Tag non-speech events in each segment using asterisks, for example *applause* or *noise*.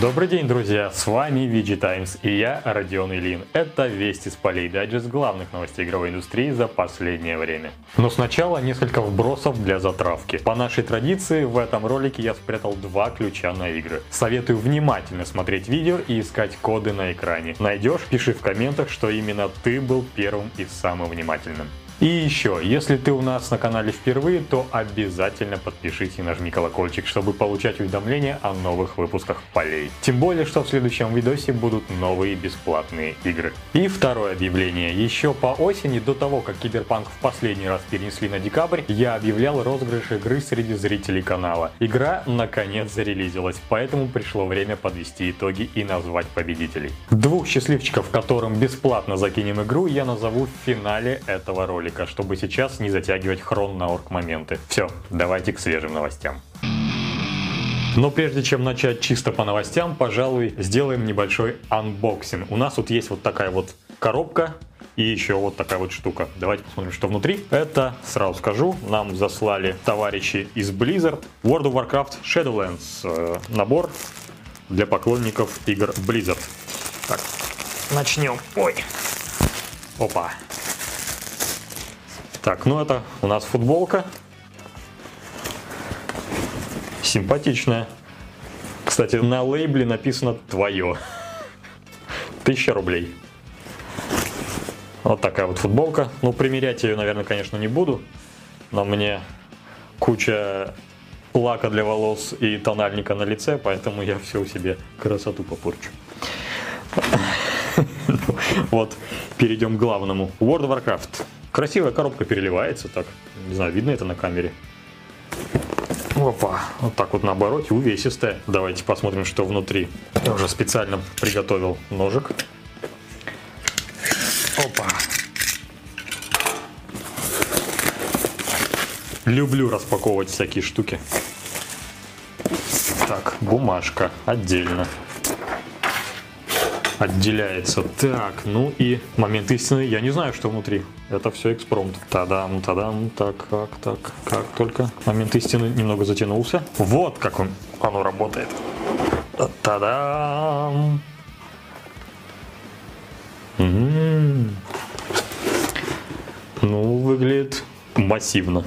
Добрый день, друзья! С вами VG Times и я, Родион Ильин. Это Вести с полей дайджест главных новостей игровой индустрии за последнее время. Но сначала несколько вбросов для затравки. По нашей традиции, в этом ролике я спрятал два ключа на игры. Советую внимательно смотреть видео и искать коды на экране. Найдешь, пиши в комментах, что именно ты был первым и самым внимательным. И еще, если ты у нас на канале впервые, то обязательно подпишись и нажми колокольчик, чтобы получать уведомления о новых выпусках полей. Тем более, что в следующем видосе будут новые бесплатные игры. И второе объявление. Еще по осени, до того, как Киберпанк в последний раз перенесли на декабрь, я объявлял розыгрыш игры среди зрителей канала. Игра наконец зарелизилась, поэтому пришло время подвести итоги и назвать победителей. Двух счастливчиков, которым бесплатно закинем игру, я назову в финале этого ролика ролика, чтобы сейчас не затягивать хрон на орг моменты. Все, давайте к свежим новостям. Но прежде чем начать чисто по новостям, пожалуй, сделаем небольшой анбоксинг. У нас тут есть вот такая вот коробка и еще вот такая вот штука. Давайте посмотрим, что внутри. Это, сразу скажу, нам заслали товарищи из Blizzard. World of Warcraft Shadowlands. Э, набор для поклонников игр Blizzard. Так, начнем. Ой. Опа. Так, ну это у нас футболка. Симпатичная. Кстати, на лейбле написано «Твое». Тысяча рублей. Вот такая вот футболка. Ну, примерять ее, наверное, конечно, не буду. Но мне куча лака для волос и тональника на лице, поэтому я все себе красоту попорчу. *laughs* Вот, перейдем к главному. World of Warcraft. Красивая коробка переливается так. Не знаю, видно это на камере. Опа, вот так вот на обороте, увесистая. Давайте посмотрим, что внутри. Я уже специально приготовил ножик. Опа. Люблю распаковывать всякие штуки. Так, бумажка отдельно отделяется. Так, ну и момент истины. Я не знаю, что внутри. Это все экспромт. Тадам, тадам, так, как, так, как только. Момент истины немного затянулся. Вот как он, оно работает. Тадам. М-м-м. Ну, выглядит массивно.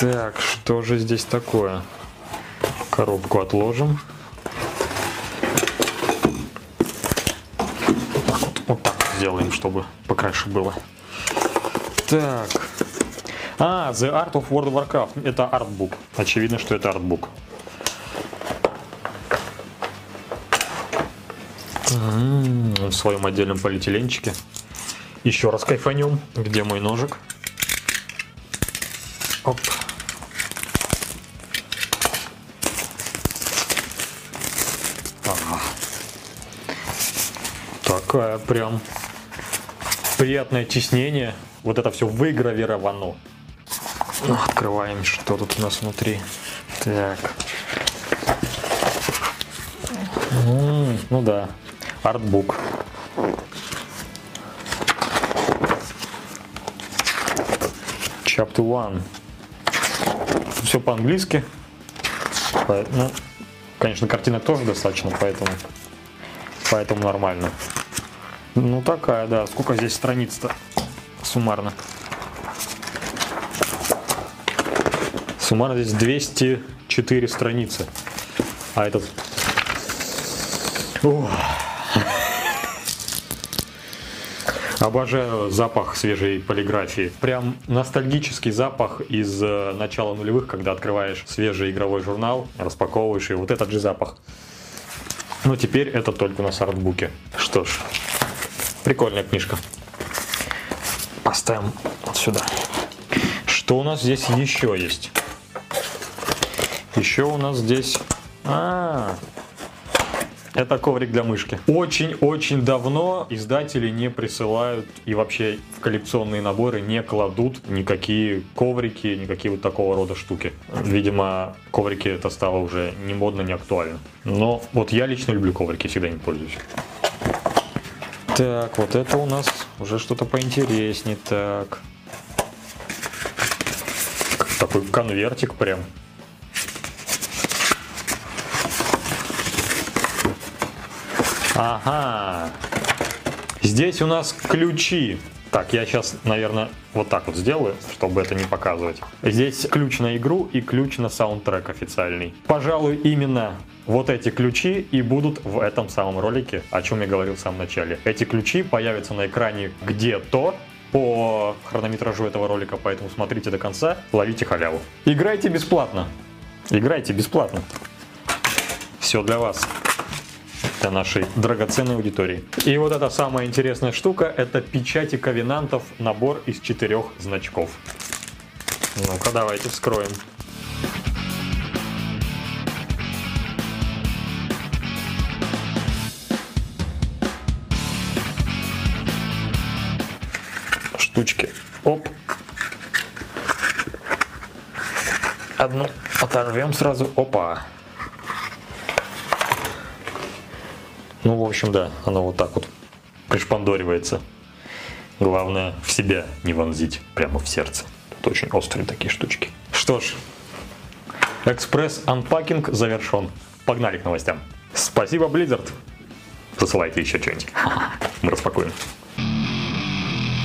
Так, что же здесь такое? Коробку отложим. Сделаем, чтобы покраше было. Так. А, The Art of World of Warcraft. Это артбук. Очевидно, что это артбук. В своем отдельном полиэтиленчике. Еще раз кайфанем. Где мой ножик? Оп. Ага. Такая прям приятное тиснение. Вот это все выгравировано. Ну, открываем, что тут у нас внутри. Так. ну да, артбук. Chapter One. Все по-английски. Ну, конечно, картина тоже достаточно, поэтому, поэтому нормально. Ну такая, да. Сколько здесь страниц-то суммарно? Суммарно здесь 204 страницы. А этот... Ох. Обожаю запах свежей полиграфии. Прям ностальгический запах из э, начала нулевых, когда открываешь свежий игровой журнал, распаковываешь и вот этот же запах. Но теперь это только на артбуке. Что ж, Прикольная книжка. Поставим вот сюда. Что у нас здесь еще есть? Еще у нас здесь... А. Это коврик для мышки. Очень-очень давно издатели не присылают и вообще в коллекционные наборы не кладут никакие коврики, никакие вот такого рода штуки. Видимо, коврики это стало уже не модно, не актуально. Но вот я лично люблю коврики, всегда не пользуюсь. Так, вот это у нас уже что-то поинтереснее. Так. Такой конвертик прям. Ага. Здесь у нас ключи. Так, я сейчас, наверное, вот так вот сделаю, чтобы это не показывать. Здесь ключ на игру и ключ на саундтрек официальный. Пожалуй, именно вот эти ключи и будут в этом самом ролике, о чем я говорил в самом начале. Эти ключи появятся на экране где-то, по хронометражу этого ролика, поэтому смотрите до конца, ловите халяву. Играйте бесплатно. Играйте бесплатно. Все для вас для нашей драгоценной аудитории. И вот эта самая интересная штука, это печати ковенантов, набор из четырех значков. Ну-ка, давайте вскроем. Штучки. Оп. Одну оторвем сразу. Опа. Ну, в общем, да, оно вот так вот пришпандоривается. Главное в себя не вонзить прямо в сердце. Тут очень острые такие штучки. Что ж, экспресс-анпакинг завершен. Погнали к новостям. Спасибо, Blizzard. Засылайте еще что-нибудь. Мы распакуем.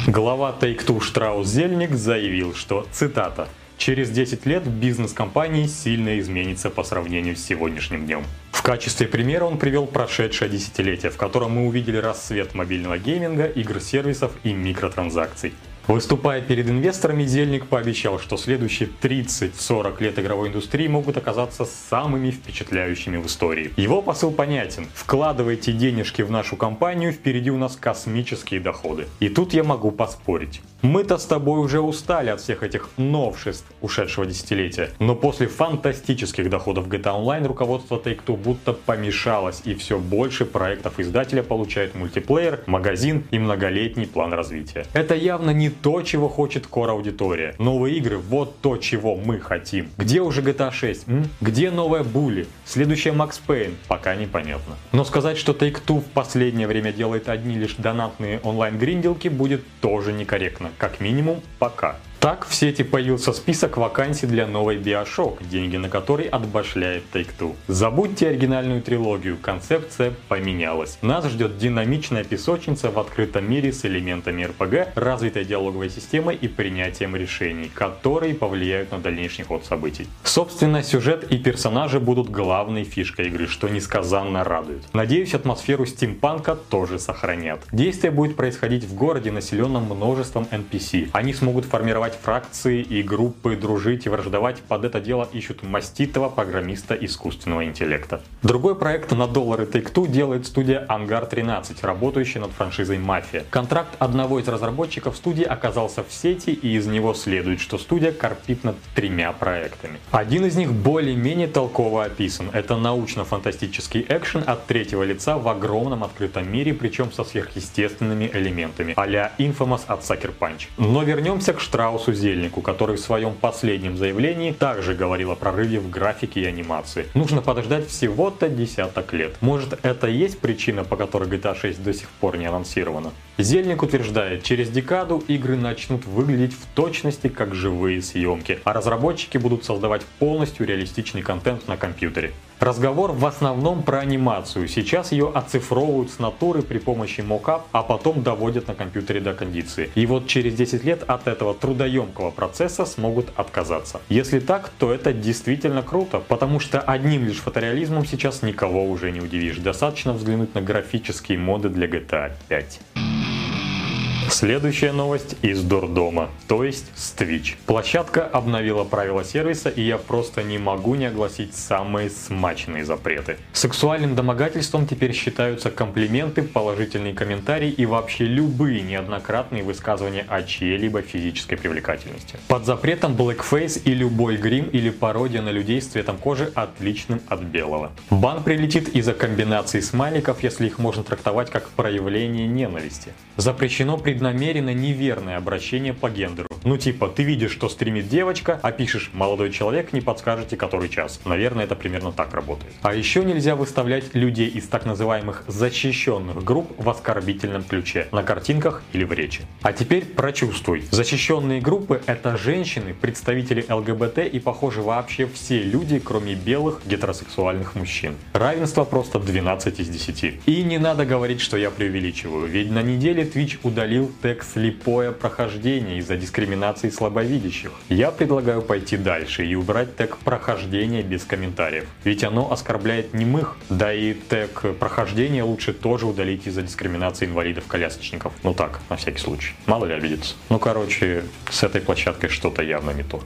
Глава Take-Two Штраус Зельник заявил, что, цитата, Через 10 лет бизнес компании сильно изменится по сравнению с сегодняшним днем. Качестве примера он привел прошедшее десятилетие, в котором мы увидели рассвет мобильного гейминга, игр-сервисов и микротранзакций. Выступая перед инвесторами, Зельник пообещал, что следующие 30-40 лет игровой индустрии могут оказаться самыми впечатляющими в истории. Его посыл понятен. Вкладывайте денежки в нашу компанию, впереди у нас космические доходы. И тут я могу поспорить. Мы-то с тобой уже устали от всех этих новшеств ушедшего десятилетия, но после фантастических доходов GTA Online руководство Take-Two будто помешалось, и все больше проектов издателя получают мультиплеер, магазин и многолетний план развития. Это явно не то, чего хочет core аудитория. Новые игры – вот то, чего мы хотим. Где уже GTA 6? М? Где новая Bully? Следующая Max Payne? Пока непонятно. Но сказать, что Take-Two в последнее время делает одни лишь донатные онлайн-гринделки будет тоже некорректно как минимум пока. Так в сети появился список вакансий для новой Bioshock, деньги на который отбашляет Take-Two. Забудьте оригинальную трилогию, концепция поменялась. Нас ждет динамичная песочница в открытом мире с элементами RPG, развитой диалоговой системой и принятием решений, которые повлияют на дальнейший ход событий. Собственно, сюжет и персонажи будут главной фишкой игры, что несказанно радует. Надеюсь, атмосферу стимпанка тоже сохранят. Действие будет происходить в городе, населенном множеством NPC. Они смогут формировать формировать фракции и группы, дружить и враждовать, под это дело ищут маститого программиста искусственного интеллекта. Другой проект на доллары Take-Two делает студия Ангар 13, работающая над франшизой Мафия. Контракт одного из разработчиков студии оказался в сети, и из него следует, что студия корпит над тремя проектами. Один из них более-менее толково описан. Это научно-фантастический экшен от третьего лица в огромном открытом мире, причем со сверхъестественными элементами, а-ля Infamous от Sucker Punch. Но вернемся к Штраусу Клаусу Зельнику, который в своем последнем заявлении также говорил о прорыве в графике и анимации. Нужно подождать всего-то десяток лет. Может это и есть причина, по которой GTA 6 до сих пор не анонсирована? Зельник утверждает, через декаду игры начнут выглядеть в точности как живые съемки, а разработчики будут создавать полностью реалистичный контент на компьютере. Разговор в основном про анимацию. Сейчас ее оцифровывают с натуры при помощи мокап, а потом доводят на компьютере до кондиции. И вот через 10 лет от этого трудоемкого процесса смогут отказаться. Если так, то это действительно круто, потому что одним лишь фотореализмом сейчас никого уже не удивишь. Достаточно взглянуть на графические моды для GTA 5. Следующая новость из Дурдома, то есть с Twitch. Площадка обновила правила сервиса, и я просто не могу не огласить самые смачные запреты. Сексуальным домогательством теперь считаются комплименты, положительные комментарии и вообще любые неоднократные высказывания о чьей-либо физической привлекательности. Под запретом blackface и любой грим или пародия на людей с цветом кожи отличным от белого. Бан прилетит из-за комбинации смайликов, если их можно трактовать как проявление ненависти. Запрещено преднамеренно преднамеренно неверное обращение по гендеру. Ну типа, ты видишь, что стримит девочка, а пишешь «молодой человек, не подскажете, который час». Наверное, это примерно так работает. А еще нельзя выставлять людей из так называемых защищенных групп в оскорбительном ключе, на картинках или в речи. А теперь прочувствуй. Защищенные группы — это женщины, представители ЛГБТ и, похоже, вообще все люди, кроме белых гетеросексуальных мужчин. Равенство просто 12 из 10. И не надо говорить, что я преувеличиваю, ведь на неделе Twitch удалил тег «слепое прохождение» из-за дискриминации слабовидящих. Я предлагаю пойти дальше и убрать тег «прохождение» без комментариев, ведь оно оскорбляет немых. Да и тег «прохождение» лучше тоже удалить из-за дискриминации инвалидов-колясочников. Ну так, на всякий случай. Мало ли обидится. Ну короче, с этой площадкой что-то явно не то.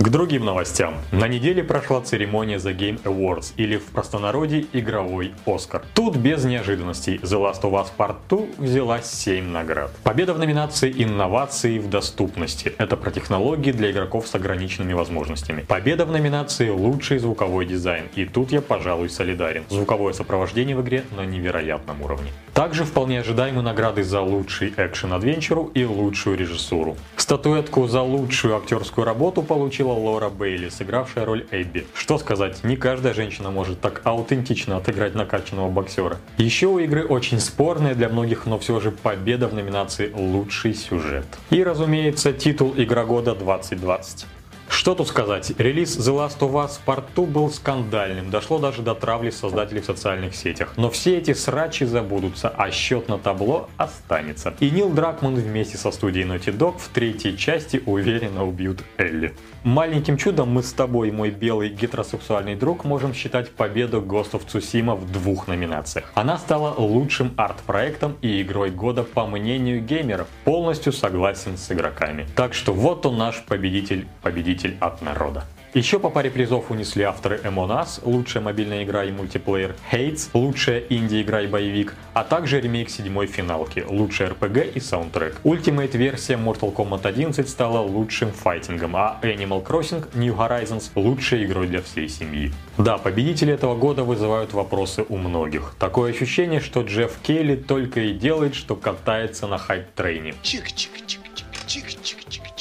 К другим новостям. На неделе прошла церемония The Game Awards, или в простонародье игровой Оскар. Тут без неожиданностей The Last of Us Part 2 взяла 7 наград. Победа в номинации «Инновации в доступности» — это про технологии для игроков с ограниченными возможностями. Победа в номинации «Лучший звуковой дизайн», и тут я, пожалуй, солидарен. Звуковое сопровождение в игре на невероятном уровне. Также вполне ожидаемы награды за лучший экшен-адвенчуру и лучшую режиссуру. Статуэтку за лучшую актерскую работу получила Лора Бейли, сыгравшая роль Эбби. Что сказать, не каждая женщина может так аутентично отыграть накачанного боксера. Еще у игры очень спорная для многих, но все же победа в номинации «Лучший сюжет». И, разумеется, титул «Игра года 2020». Что тут сказать, релиз The Last of Us Part 2 был скандальным, дошло даже до травли создателей в социальных сетях. Но все эти срачи забудутся, а счет на табло останется. И Нил Дракман вместе со студией Naughty Dog в третьей части уверенно убьют Элли. Маленьким чудом мы с тобой, мой белый гетеросексуальный друг, можем считать победу Ghost of Tsushima в двух номинациях. Она стала лучшим арт-проектом и игрой года по мнению геймеров. Полностью согласен с игроками. Так что вот он наш победитель, победитель от народа. Еще по паре призов унесли авторы Among лучшая мобильная игра и мультиплеер, Hates, лучшая инди-игра и боевик, а также ремейк седьмой финалки, лучшая RPG и саундтрек. Ultimate версия Mortal Kombat 11 стала лучшим файтингом, а Animal Crossing New Horizons лучшей игрой для всей семьи. Да, победители этого года вызывают вопросы у многих. Такое ощущение, что Джефф Кейли только и делает, что катается на хайп-трейне. Чик-чик-чик-чик-чик-чик.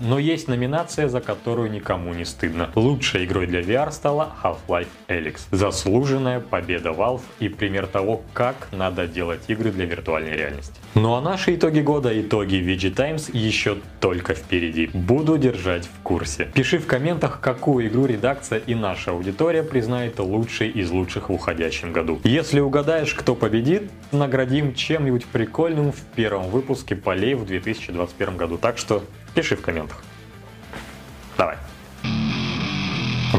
Но есть номинация, за которую никому не стыдно. Лучшей игрой для VR стала Half-Life Alyx. Заслуженная победа Valve и пример того, как надо делать игры для виртуальной реальности. Ну а наши итоги года, итоги VG Times еще только впереди. Буду держать в курсе. Пиши в комментах, какую игру редакция и наша аудитория признает лучшей из лучших в уходящем году. Если угадаешь, кто победит, наградим чем-нибудь прикольным в первом выпуске полей в 2021 году. Так что Пиши в комментах. Давай.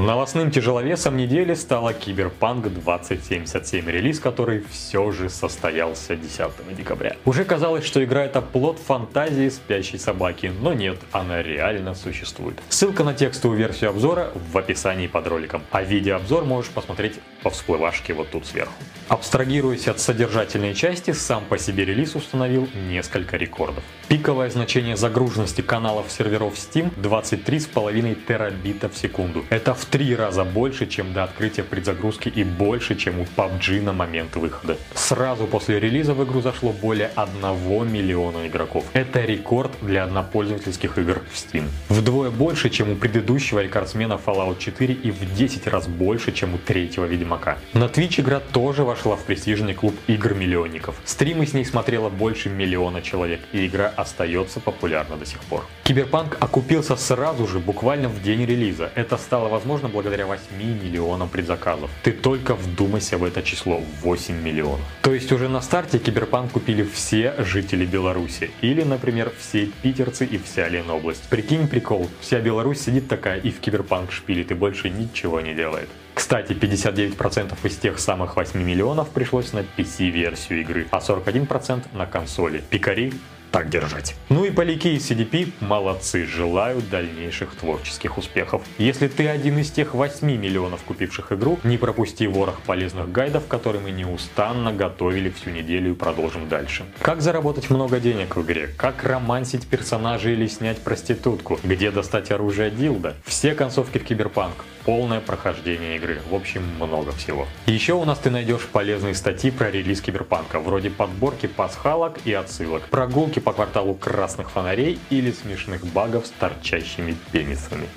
Новостным тяжеловесом недели стала Киберпанк 2077, релиз который все же состоялся 10 декабря. Уже казалось, что игра это плод фантазии спящей собаки, но нет, она реально существует. Ссылка на текстовую версию обзора в описании под роликом, а видеообзор можешь посмотреть по всплывашке вот тут сверху. Абстрагируясь от содержательной части, сам по себе релиз установил несколько рекордов. Пиковое значение загруженности каналов серверов Steam 23,5 терабита в секунду. Это в три раза больше, чем до открытия предзагрузки и больше, чем у PUBG на момент выхода. Сразу после релиза в игру зашло более 1 миллиона игроков. Это рекорд для однопользовательских игр в Steam. Вдвое больше, чем у предыдущего рекордсмена Fallout 4 и в 10 раз больше, чем у третьего Ведьмака. На Twitch игра тоже вошла в престижный клуб игр-миллионников. Стримы с ней смотрело больше миллиона человек, и игра остается популярна до сих пор. Киберпанк окупился сразу же, буквально в день релиза. Это стало возможно возможно благодаря 8 миллионам предзаказов. Ты только вдумайся в это число 8 миллионов. То есть уже на старте Киберпанк купили все жители Беларуси. Или, например, все питерцы и вся Ленобласть. Прикинь прикол, вся Беларусь сидит такая и в Киберпанк шпилит и больше ничего не делает. Кстати, 59% из тех самых 8 миллионов пришлось на PC-версию игры, а 41% на консоли. Пикари так держать. Ну и поляки из CDP молодцы, желаю дальнейших творческих успехов. Если ты один из тех 8 миллионов купивших игру, не пропусти ворох полезных гайдов, которые мы неустанно готовили всю неделю и продолжим дальше. Как заработать много денег в игре, как романсить персонажей или снять проститутку, где достать оружие дилда, все концовки в Киберпанк, полное прохождение игры. В общем, много всего. Еще у нас ты найдешь полезные статьи про релиз Киберпанка, вроде подборки пасхалок и отсылок, прогулки по кварталу красных фонарей или смешных багов с торчащими пенисами.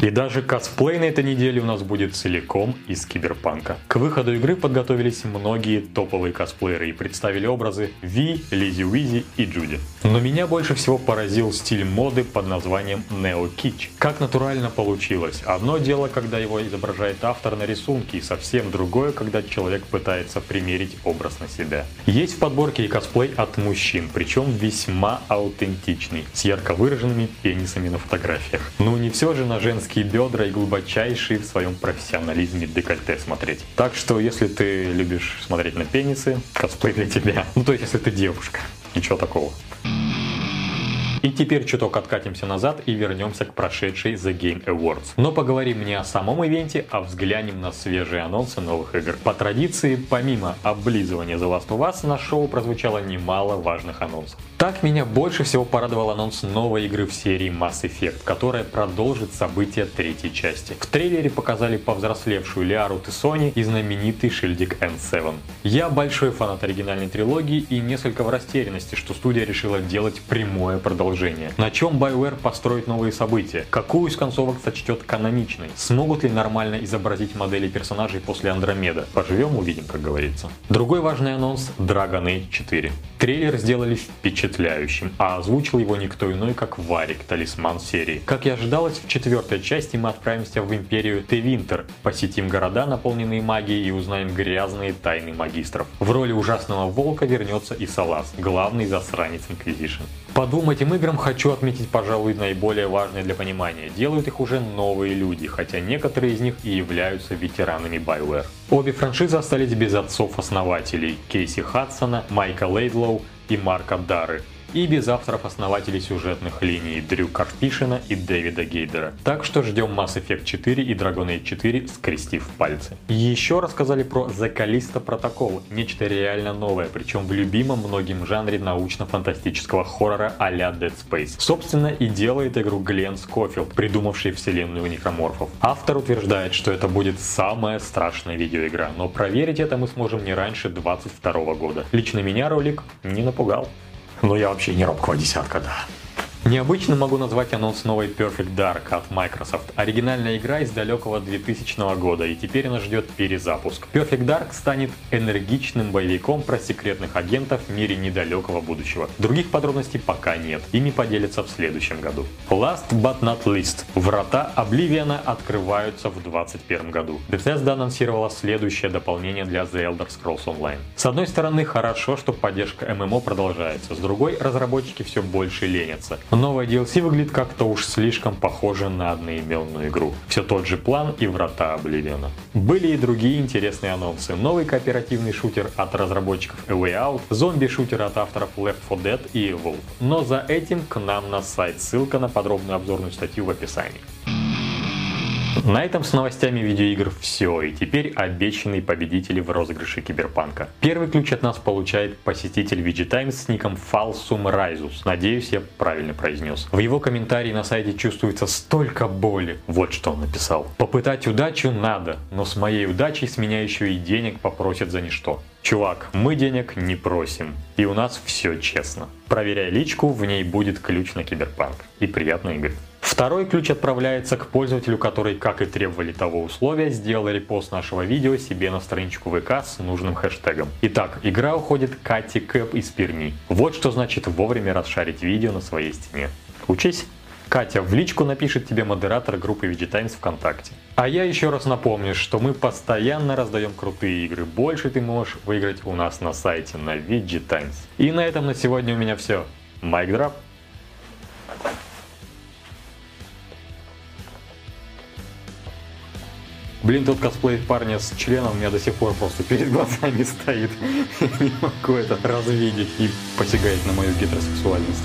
И даже косплей на этой неделе у нас будет целиком из киберпанка. К выходу игры подготовились многие топовые косплееры и представили образы Ви, Лизи Уизи и Джуди. Но меня больше всего поразил стиль моды под названием Neo Kitsch. Как натурально получилось. Одно дело, когда его изображает автор на рисунке, и совсем другое, когда человек пытается примерить образ на себя. Есть в подборке и косплей от мужчин, причем весьма аутентичный, с ярко выраженными пенисами на фотографиях. Но не все же на женский женские бедра и глубочайшие в своем профессионализме декольте смотреть. Так что, если ты любишь смотреть на пенисы, косплей для тебя. *laughs* Ну, то есть, если ты девушка. Ничего такого. И теперь чуток откатимся назад и вернемся к прошедшей The Game Awards. Но поговорим не о самом ивенте, а взглянем на свежие анонсы новых игр. По традиции, помимо облизывания The Last of Us, на шоу прозвучало немало важных анонсов. Так меня больше всего порадовал анонс новой игры в серии Mass Effect, которая продолжит события третьей части. В трейлере показали повзрослевшую Лиару Тессони и знаменитый шильдик N7. Я большой фанат оригинальной трилогии и несколько в растерянности, что студия решила делать прямое продолжение. На чем BioWare построит новые события? Какую из концовок сочтет каноничной? Смогут ли нормально изобразить модели персонажей после Андромеда? Поживем, увидим, как говорится. Другой важный анонс — Dragon Age 4. Трейлер сделали впечатляющим, а озвучил его никто иной, как Варик, талисман серии. Как и ожидалось, в четвертой части мы отправимся в империю Тевинтер, посетим города, наполненные магией и узнаем грязные тайны магистров. В роли ужасного волка вернется и Солас, главный засранец Inquisition. Подумать мы играм хочу отметить, пожалуй, наиболее важное для понимания. Делают их уже новые люди, хотя некоторые из них и являются ветеранами BioWare. Обе франшизы остались без отцов-основателей Кейси Хадсона, Майка Лейдлоу и Марка Дары, и без авторов-основателей сюжетных линий Дрю Карпишина и Дэвида Гейдера. Так что ждем Mass Effect 4 и Dragon Age 4, скрестив пальцы. Еще рассказали про The Callisto Protocol, нечто реально новое, причем в любимом многим жанре научно-фантастического хоррора а-ля Dead Space. Собственно и делает игру Глен Скофилд, придумавший вселенную некроморфов. Автор утверждает, что это будет самая страшная видеоигра, но проверить это мы сможем не раньше 22 года. Лично меня ролик не напугал. Но я вообще не робкого десятка, да. Необычно могу назвать анонс новой Perfect Dark от Microsoft. Оригинальная игра из далекого 2000 года, и теперь она ждет перезапуск. Perfect Dark станет энергичным боевиком про секретных агентов в мире недалекого будущего. Других подробностей пока нет, ими поделятся в следующем году. Last but not least. Врата Обливиана открываются в 2021 году. Bethesda анонсировала следующее дополнение для The Elder Scrolls Online. С одной стороны, хорошо, что поддержка ММО продолжается, с другой, разработчики все больше ленятся. Новая DLC выглядит как-то уж слишком похоже на одноименную игру. Все тот же план и врата Обливиона. Были и другие интересные анонсы. Новый кооперативный шутер от разработчиков A Way Out, зомби-шутер от авторов Left 4 Dead и Evolve. Но за этим к нам на сайт. Ссылка на подробную обзорную статью в описании. На этом с новостями видеоигр все, и теперь обещанные победители в розыгрыше Киберпанка. Первый ключ от нас получает посетитель VG Times с ником Falsum Raizus. Надеюсь, я правильно произнес. В его комментарии на сайте чувствуется столько боли. Вот что он написал. Попытать удачу надо, но с моей удачей с меня еще и денег попросят за ничто. Чувак, мы денег не просим, и у нас все честно. Проверяй личку, в ней будет ключ на Киберпанк. И приятной игры. Второй ключ отправляется к пользователю, который, как и требовали того условия, сделал репост нашего видео себе на страничку ВК с нужным хэштегом. Итак, игра уходит Кати Кэп из Перми. Вот что значит вовремя расшарить видео на своей стене. Учись! Катя в личку напишет тебе модератор группы VG ВКонтакте. А я еще раз напомню, что мы постоянно раздаем крутые игры. Больше ты можешь выиграть у нас на сайте на VG И на этом на сегодня у меня все. Майк Драп. Блин, тот косплей парня с членом у меня до сих пор просто перед глазами стоит. *laughs* Я не могу это развидеть и посягает на мою гетеросексуальность.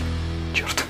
Черт.